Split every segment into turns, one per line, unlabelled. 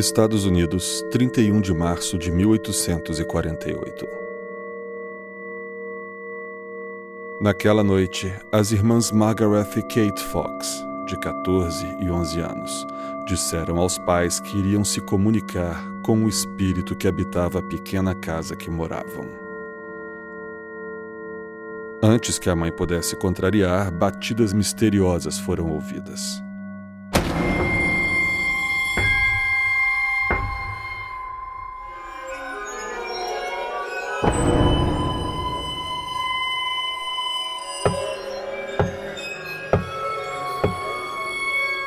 Estados Unidos, 31 de março de 1848. Naquela noite, as irmãs Margaret e Kate Fox, de 14 e 11 anos, disseram aos pais que iriam se comunicar com o espírito que habitava a pequena casa que moravam. Antes que a mãe pudesse contrariar, batidas misteriosas foram ouvidas.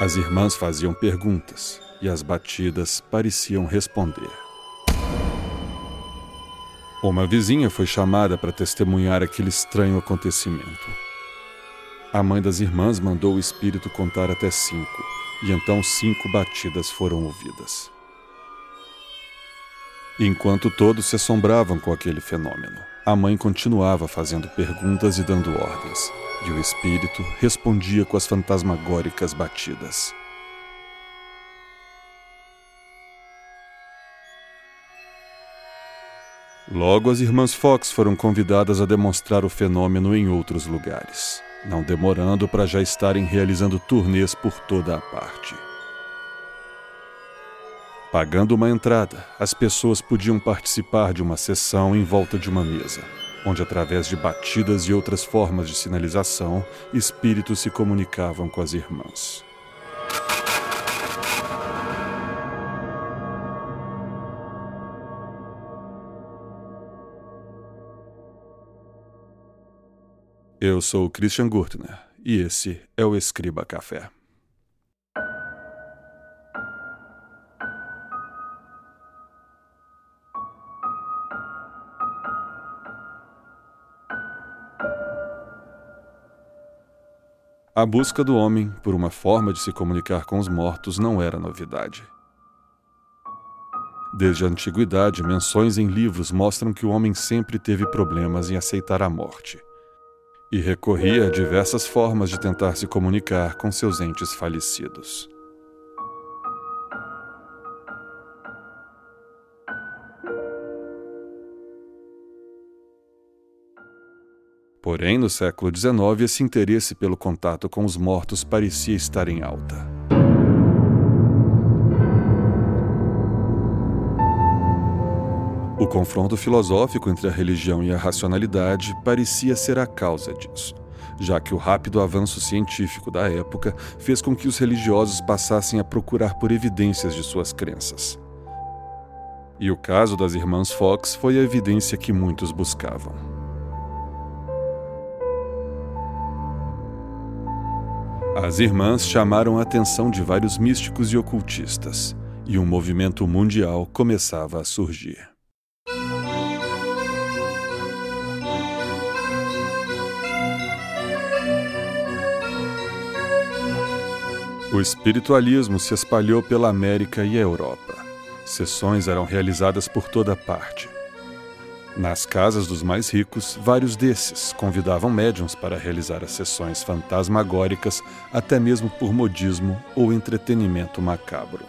As irmãs faziam perguntas e as batidas pareciam responder. Uma vizinha foi chamada para testemunhar aquele estranho acontecimento. A mãe das irmãs mandou o espírito contar até cinco, e então cinco batidas foram ouvidas. Enquanto todos se assombravam com aquele fenômeno, a mãe continuava fazendo perguntas e dando ordens, e o espírito respondia com as fantasmagóricas batidas. Logo, as irmãs Fox foram convidadas a demonstrar o fenômeno em outros lugares, não demorando para já estarem realizando turnês por toda a parte. Pagando uma entrada, as pessoas podiam participar de uma sessão em volta de uma mesa, onde, através de batidas e outras formas de sinalização, espíritos se comunicavam com as irmãs. Eu sou Christian Gurtner e esse é o Escriba Café. A busca do homem por uma forma de se comunicar com os mortos não era novidade. Desde a antiguidade, menções em livros mostram que o homem sempre teve problemas em aceitar a morte e recorria a diversas formas de tentar se comunicar com seus entes falecidos. Porém, no século XIX, esse interesse pelo contato com os mortos parecia estar em alta. O confronto filosófico entre a religião e a racionalidade parecia ser a causa disso, já que o rápido avanço científico da época fez com que os religiosos passassem a procurar por evidências de suas crenças. E o caso das irmãs Fox foi a evidência que muitos buscavam. As irmãs chamaram a atenção de vários místicos e ocultistas, e um movimento mundial começava a surgir. O espiritualismo se espalhou pela América e a Europa. Sessões eram realizadas por toda parte. Nas casas dos mais ricos, vários desses convidavam médiums para realizar as sessões fantasmagóricas, até mesmo por modismo ou entretenimento macabro.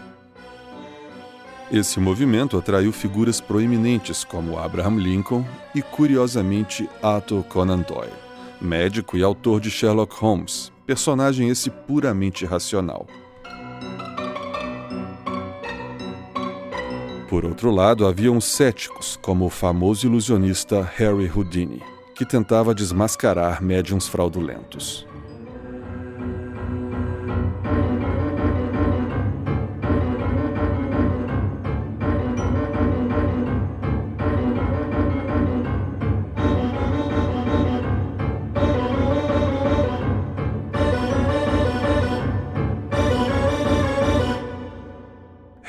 Esse movimento atraiu figuras proeminentes como Abraham Lincoln e, curiosamente, Arthur Conan Doyle, médico e autor de Sherlock Holmes, personagem esse puramente racional. Por outro lado, havia uns céticos, como o famoso ilusionista Harry Houdini, que tentava desmascarar médiums fraudulentos.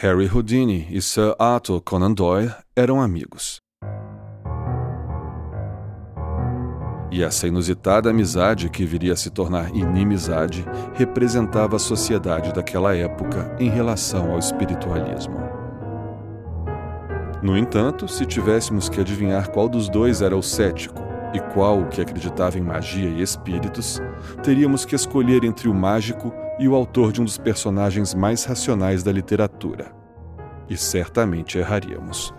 Harry Houdini e Sir Arthur Conan Doyle eram amigos. E essa inusitada amizade, que viria a se tornar inimizade, representava a sociedade daquela época em relação ao espiritualismo. No entanto, se tivéssemos que adivinhar qual dos dois era o cético e qual o que acreditava em magia e espíritos, teríamos que escolher entre o mágico e o autor de um dos personagens mais racionais da literatura, e certamente erraríamos.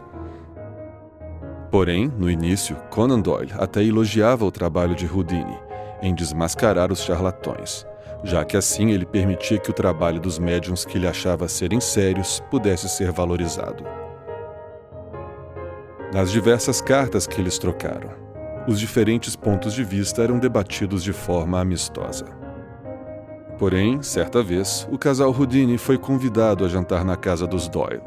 Porém, no início, Conan Doyle até elogiava o trabalho de Houdini em desmascarar os charlatões, já que assim ele permitia que o trabalho dos médiums que ele achava serem sérios pudesse ser valorizado. Nas diversas cartas que eles trocaram, os diferentes pontos de vista eram debatidos de forma amistosa. Porém, certa vez, o casal Houdini foi convidado a jantar na casa dos Doyle.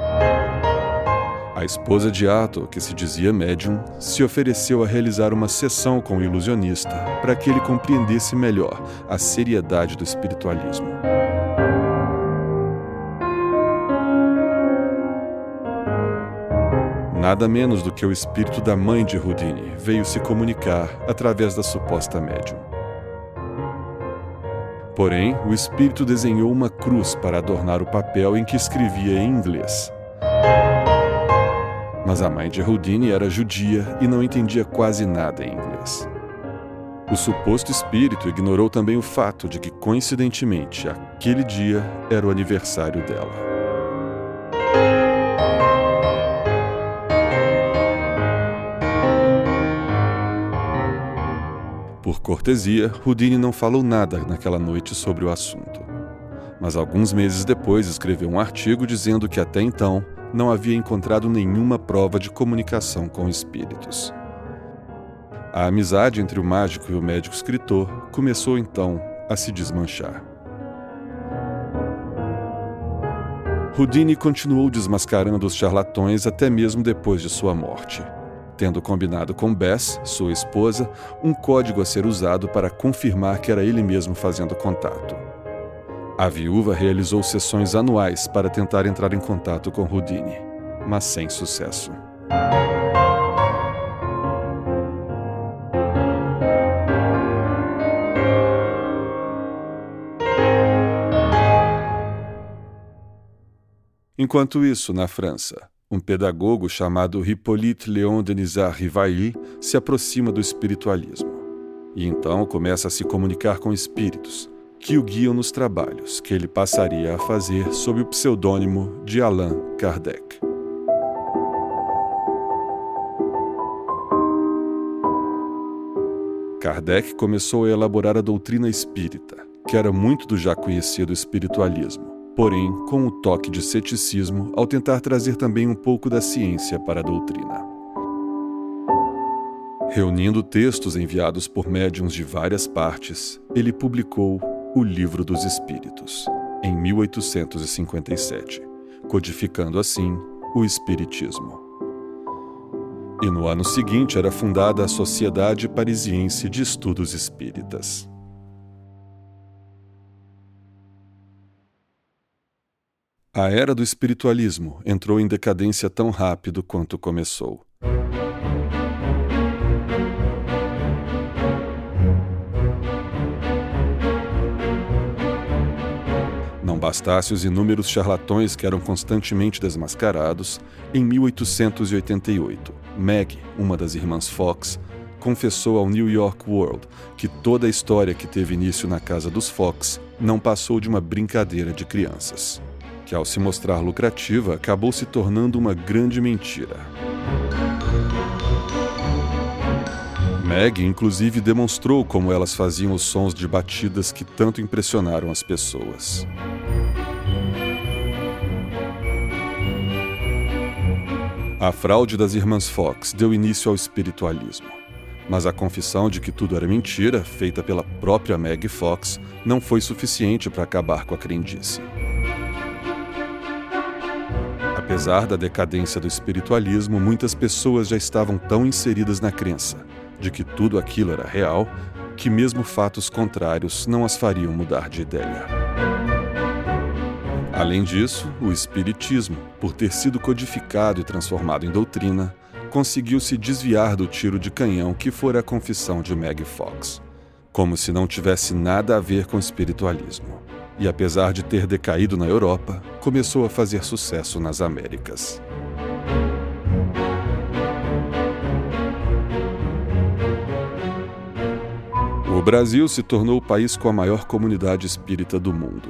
A esposa de Ato, que se dizia médium, se ofereceu a realizar uma sessão com o ilusionista para que ele compreendesse melhor a seriedade do espiritualismo. Nada menos do que o espírito da mãe de Houdini veio se comunicar através da suposta médium. Porém, o espírito desenhou uma cruz para adornar o papel em que escrevia em inglês mas a mãe de Houdini era judia e não entendia quase nada em inglês. O suposto espírito ignorou também o fato de que, coincidentemente, aquele dia era o aniversário dela. Por cortesia, Houdini não falou nada naquela noite sobre o assunto. Mas alguns meses depois escreveu um artigo dizendo que até então não havia encontrado nenhuma prova de comunicação com espíritos. A amizade entre o mágico e o médico escritor começou então a se desmanchar. Houdini continuou desmascarando os charlatões até mesmo depois de sua morte, tendo combinado com Bess, sua esposa, um código a ser usado para confirmar que era ele mesmo fazendo contato. A viúva realizou sessões anuais para tentar entrar em contato com Houdini, mas sem sucesso. Enquanto isso, na França, um pedagogo chamado Hippolyte Léon Denisard Rivailly se aproxima do espiritualismo. E então começa a se comunicar com espíritos, que o guiam nos trabalhos que ele passaria a fazer sob o pseudônimo de Allan Kardec. Kardec começou a elaborar a doutrina espírita, que era muito do já conhecido espiritualismo, porém com um toque de ceticismo ao tentar trazer também um pouco da ciência para a doutrina. Reunindo textos enviados por médiums de várias partes, ele publicou o Livro dos Espíritos, em 1857, codificando assim o Espiritismo. E no ano seguinte era fundada a Sociedade Parisiense de Estudos Espíritas. A era do espiritualismo entrou em decadência tão rápido quanto começou. bastasse os inúmeros charlatões que eram constantemente desmascarados, em 1888, Meg, uma das irmãs Fox, confessou ao New York World que toda a história que teve início na casa dos Fox não passou de uma brincadeira de crianças, que ao se mostrar lucrativa acabou se tornando uma grande mentira. Meg, inclusive, demonstrou como elas faziam os sons de batidas que tanto impressionaram as pessoas. A fraude das irmãs Fox deu início ao espiritualismo. Mas a confissão de que tudo era mentira, feita pela própria Meg Fox, não foi suficiente para acabar com a crendice. Apesar da decadência do espiritualismo, muitas pessoas já estavam tão inseridas na crença de que tudo aquilo era real que mesmo fatos contrários não as fariam mudar de ideia. Além disso, o Espiritismo, por ter sido codificado e transformado em doutrina, conseguiu se desviar do tiro de canhão que fora a confissão de Meg Fox, como se não tivesse nada a ver com espiritualismo. E apesar de ter decaído na Europa, começou a fazer sucesso nas Américas. O Brasil se tornou o país com a maior comunidade espírita do mundo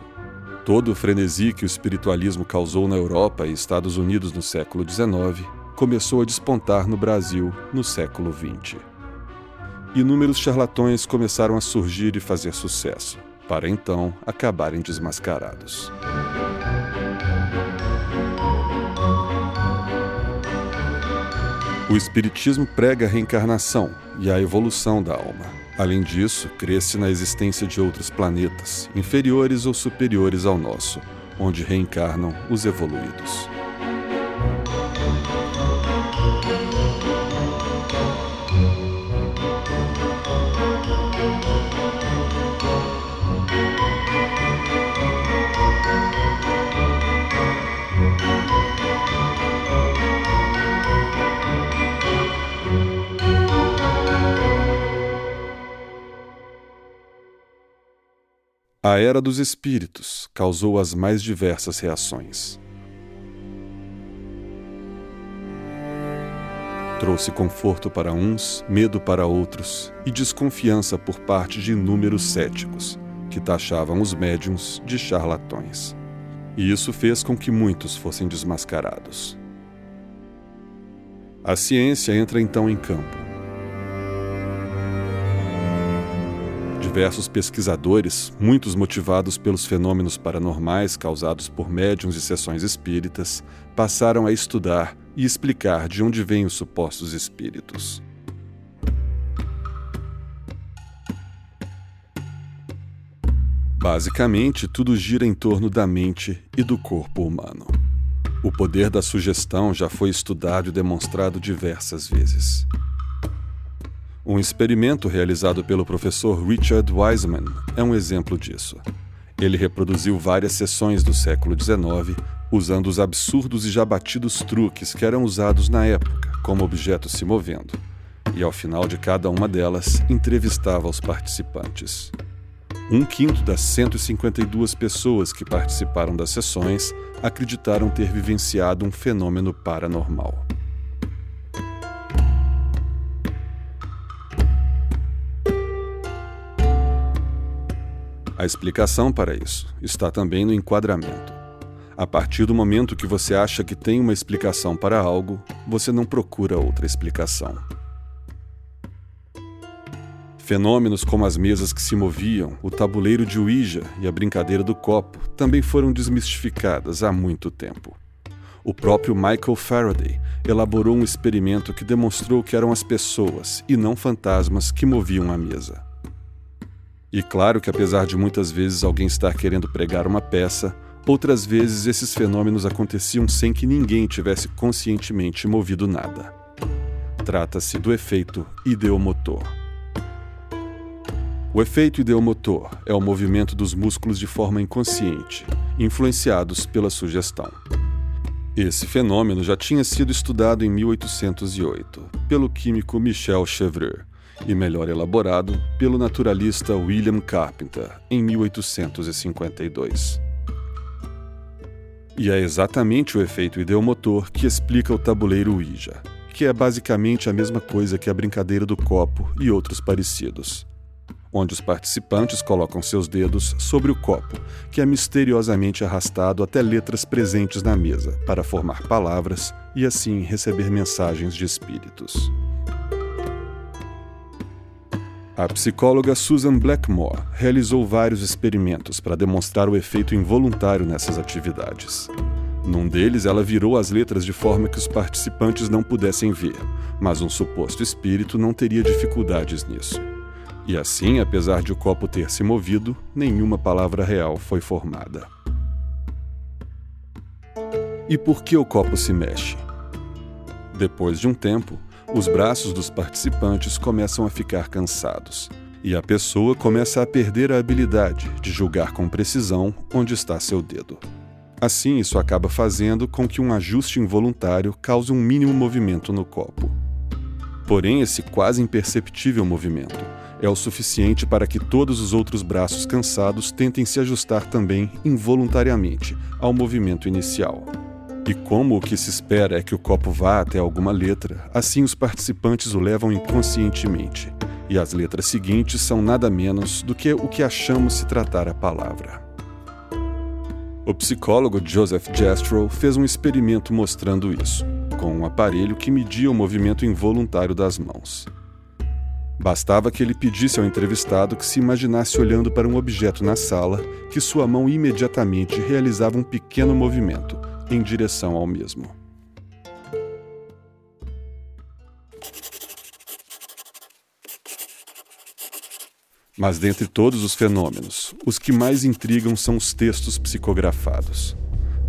Todo o frenesi que o espiritualismo causou na Europa e Estados Unidos no século XIX começou a despontar no Brasil no século XX. Inúmeros charlatões começaram a surgir e fazer sucesso, para então acabarem desmascarados. O Espiritismo prega a reencarnação e a evolução da alma. Além disso, cresce na existência de outros planetas, inferiores ou superiores ao nosso, onde reencarnam os evoluídos. A Era dos Espíritos causou as mais diversas reações. Trouxe conforto para uns, medo para outros e desconfiança por parte de inúmeros céticos, que taxavam os médiums de charlatões. E isso fez com que muitos fossem desmascarados. A ciência entra então em campo Diversos pesquisadores, muitos motivados pelos fenômenos paranormais causados por médiums e sessões espíritas, passaram a estudar e explicar de onde vêm os supostos espíritos. Basicamente, tudo gira em torno da mente e do corpo humano. O poder da sugestão já foi estudado e demonstrado diversas vezes. Um experimento realizado pelo professor Richard Wiseman é um exemplo disso. Ele reproduziu várias sessões do século XIX usando os absurdos e já batidos truques que eram usados na época, como objetos se movendo, e ao final de cada uma delas entrevistava os participantes. Um quinto das 152 pessoas que participaram das sessões acreditaram ter vivenciado um fenômeno paranormal. A explicação para isso está também no enquadramento. A partir do momento que você acha que tem uma explicação para algo, você não procura outra explicação. Fenômenos como as mesas que se moviam, o tabuleiro de Ouija e a brincadeira do copo também foram desmistificadas há muito tempo. O próprio Michael Faraday elaborou um experimento que demonstrou que eram as pessoas e não fantasmas que moviam a mesa. E claro que, apesar de muitas vezes alguém estar querendo pregar uma peça, outras vezes esses fenômenos aconteciam sem que ninguém tivesse conscientemente movido nada. Trata-se do efeito ideomotor. O efeito ideomotor é o movimento dos músculos de forma inconsciente, influenciados pela sugestão. Esse fenômeno já tinha sido estudado em 1808 pelo químico Michel Chevreul e melhor elaborado pelo naturalista William Carpenter em 1852. E é exatamente o efeito ideomotor que explica o tabuleiro Ouija, que é basicamente a mesma coisa que a brincadeira do copo e outros parecidos, onde os participantes colocam seus dedos sobre o copo, que é misteriosamente arrastado até letras presentes na mesa para formar palavras e assim receber mensagens de espíritos. A psicóloga Susan Blackmore realizou vários experimentos para demonstrar o efeito involuntário nessas atividades. Num deles, ela virou as letras de forma que os participantes não pudessem ver, mas um suposto espírito não teria dificuldades nisso. E assim, apesar de o copo ter se movido, nenhuma palavra real foi formada. E por que o copo se mexe? Depois de um tempo, os braços dos participantes começam a ficar cansados e a pessoa começa a perder a habilidade de julgar com precisão onde está seu dedo. Assim, isso acaba fazendo com que um ajuste involuntário cause um mínimo movimento no copo. Porém, esse quase imperceptível movimento é o suficiente para que todos os outros braços cansados tentem se ajustar também involuntariamente ao movimento inicial. E como o que se espera é que o copo vá até alguma letra, assim os participantes o levam inconscientemente. E as letras seguintes são nada menos do que o que achamos se tratar a palavra. O psicólogo Joseph Jastrow fez um experimento mostrando isso, com um aparelho que media o movimento involuntário das mãos. Bastava que ele pedisse ao entrevistado que se imaginasse olhando para um objeto na sala, que sua mão imediatamente realizava um pequeno movimento em direção ao mesmo. Mas dentre todos os fenômenos, os que mais intrigam são os textos psicografados.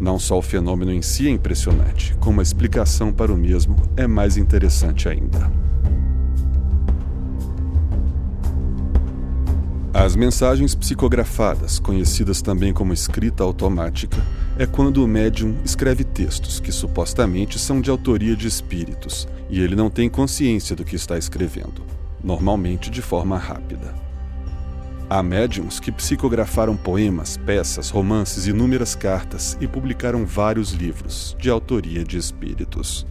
Não só o fenômeno em si é impressionante, como a explicação para o mesmo é mais interessante ainda. As mensagens psicografadas, conhecidas também como escrita automática, é quando o médium escreve textos que supostamente são de autoria de espíritos e ele não tem consciência do que está escrevendo, normalmente de forma rápida. Há médiums que psicografaram poemas, peças, romances, inúmeras cartas e publicaram vários livros, de autoria de espíritos.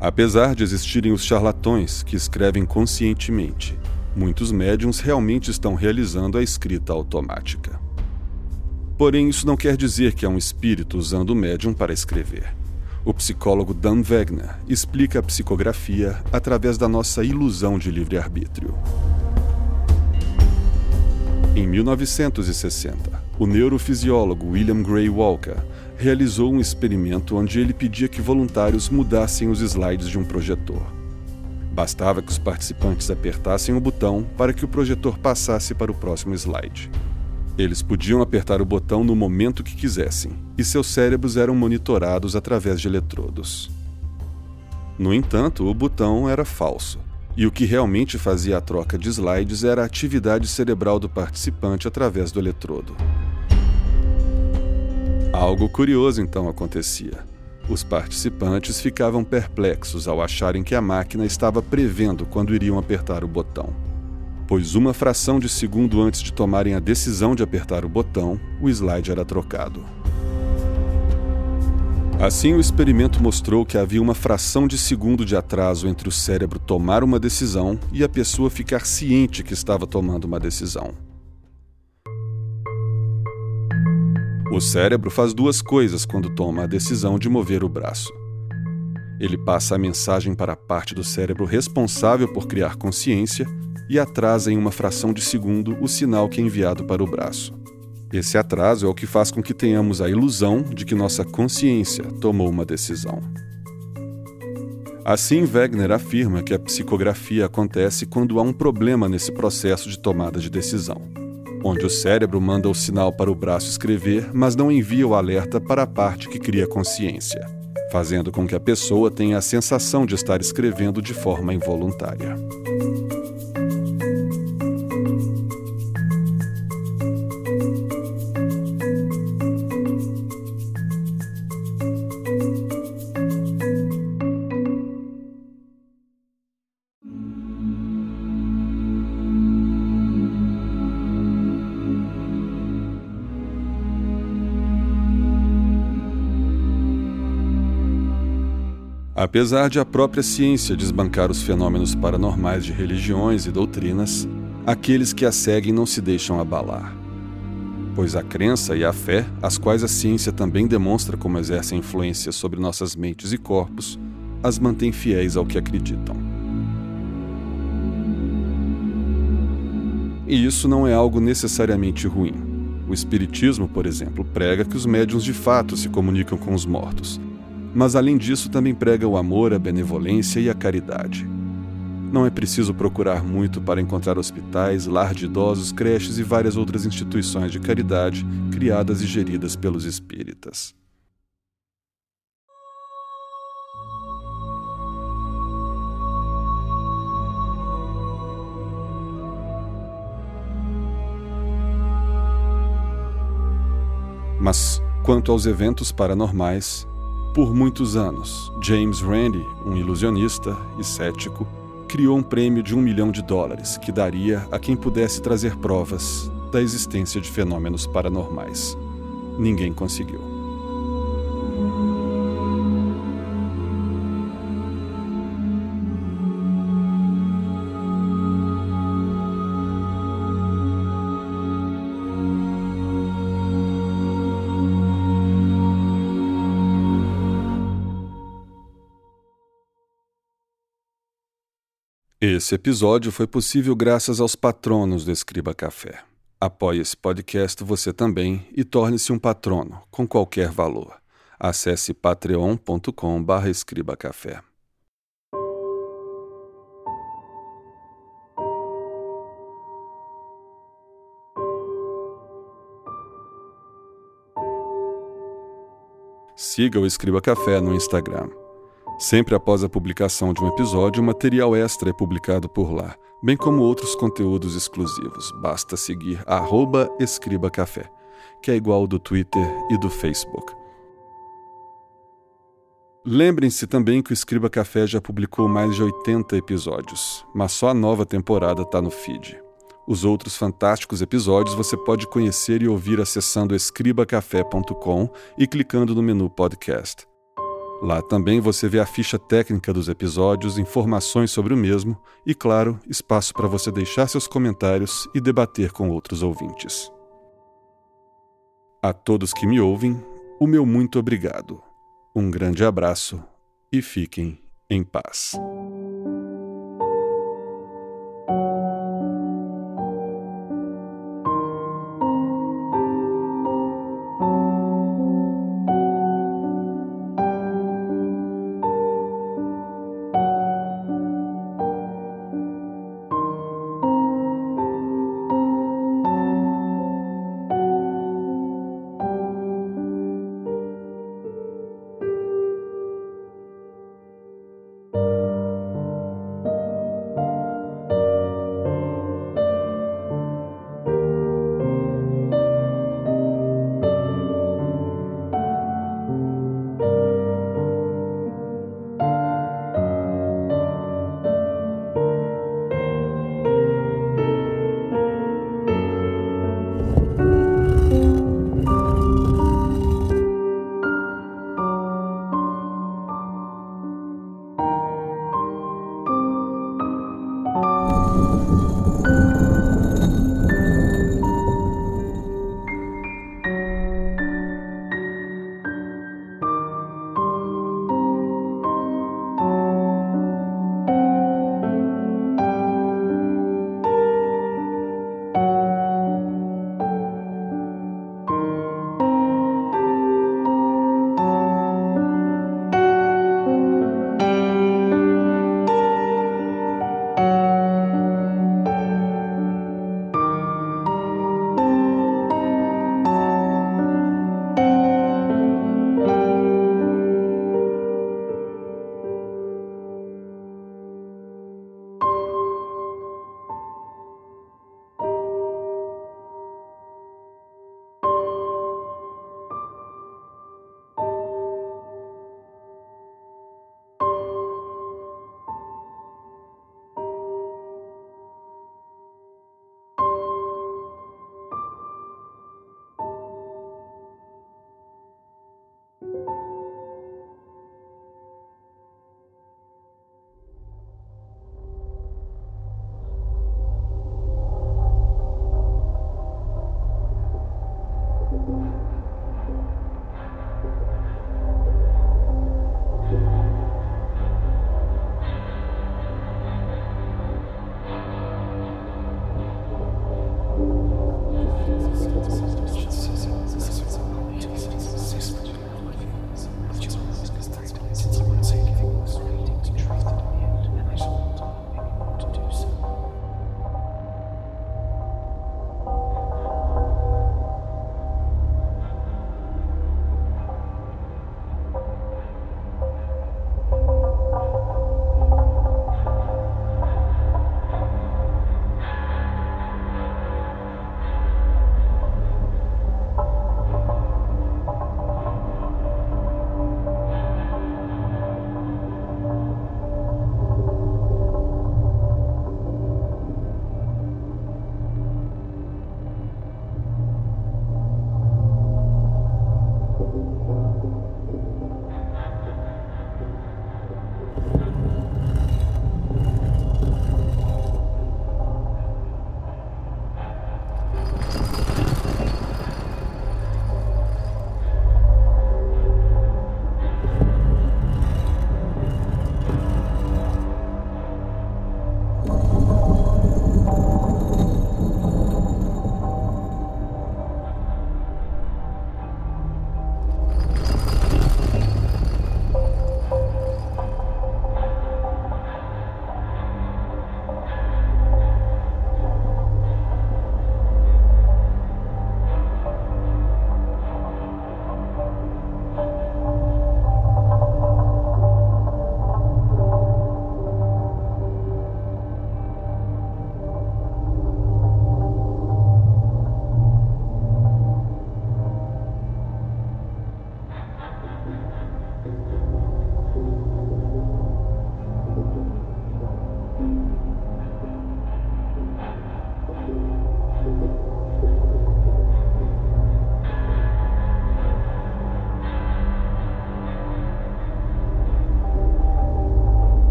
Apesar de existirem os charlatões que escrevem conscientemente, muitos médiums realmente estão realizando a escrita automática. Porém, isso não quer dizer que há um espírito usando o médium para escrever. O psicólogo Dan Wegner explica a psicografia através da nossa ilusão de livre-arbítrio. Em 1960, o neurofisiólogo William Gray Walker realizou um experimento onde ele pedia que voluntários mudassem os slides de um projetor. Bastava que os participantes apertassem o botão para que o projetor passasse para o próximo slide. Eles podiam apertar o botão no momento que quisessem, e seus cérebros eram monitorados através de eletrodos. No entanto, o botão era falso e o que realmente fazia a troca de slides era a atividade cerebral do participante através do eletrodo. Algo curioso então acontecia. Os participantes ficavam perplexos ao acharem que a máquina estava prevendo quando iriam apertar o botão. Pois uma fração de segundo antes de tomarem a decisão de apertar o botão, o slide era trocado. Assim, o experimento mostrou que havia uma fração de segundo de atraso entre o cérebro tomar uma decisão e a pessoa ficar ciente que estava tomando uma decisão. O cérebro faz duas coisas quando toma a decisão de mover o braço. Ele passa a mensagem para a parte do cérebro responsável por criar consciência e atrasa em uma fração de segundo o sinal que é enviado para o braço. Esse atraso é o que faz com que tenhamos a ilusão de que nossa consciência tomou uma decisão. Assim, Wegener afirma que a psicografia acontece quando há um problema nesse processo de tomada de decisão, onde o cérebro manda o sinal para o braço escrever, mas não envia o alerta para a parte que cria consciência, fazendo com que a pessoa tenha a sensação de estar escrevendo de forma involuntária. Apesar de a própria ciência desbancar os fenômenos paranormais de religiões e doutrinas, aqueles que a seguem não se deixam abalar. Pois a crença e a fé, as quais a ciência também demonstra como exercem influência sobre nossas mentes e corpos, as mantém fiéis ao que acreditam. E isso não é algo necessariamente ruim. O Espiritismo, por exemplo, prega que os médiuns de fato se comunicam com os mortos, mas além disso também prega o amor, a benevolência e a caridade. Não é preciso procurar muito para encontrar hospitais, lar de idosos, creches e várias outras instituições de caridade criadas e geridas pelos espíritas. Mas, quanto aos eventos paranormais, por muitos anos, James Randi, um ilusionista e cético, criou um prêmio de um milhão de dólares que daria a quem pudesse trazer provas da existência de fenômenos paranormais. Ninguém conseguiu. Esse episódio foi possível graças aos patronos do Escriba Café. Apoie esse podcast você também e torne-se um patrono com qualquer valor. Acesse patreon.com/escribacafé. Siga o Escriba Café no Instagram. Sempre após a publicação de um episódio, material extra é publicado por lá, bem como outros conteúdos exclusivos. Basta seguir @escribacafé, que é igual do Twitter e do Facebook. Lembrem-se também que o Escriba Café já publicou mais de 80 episódios, mas só a nova temporada está no feed. Os outros fantásticos episódios você pode conhecer e ouvir acessando escribacafé.com e clicando no menu podcast. Lá também você vê a ficha técnica dos episódios, informações sobre o mesmo e, claro, espaço para você deixar seus comentários e debater com outros ouvintes. A todos que me ouvem, o meu muito obrigado. Um grande abraço e fiquem em paz.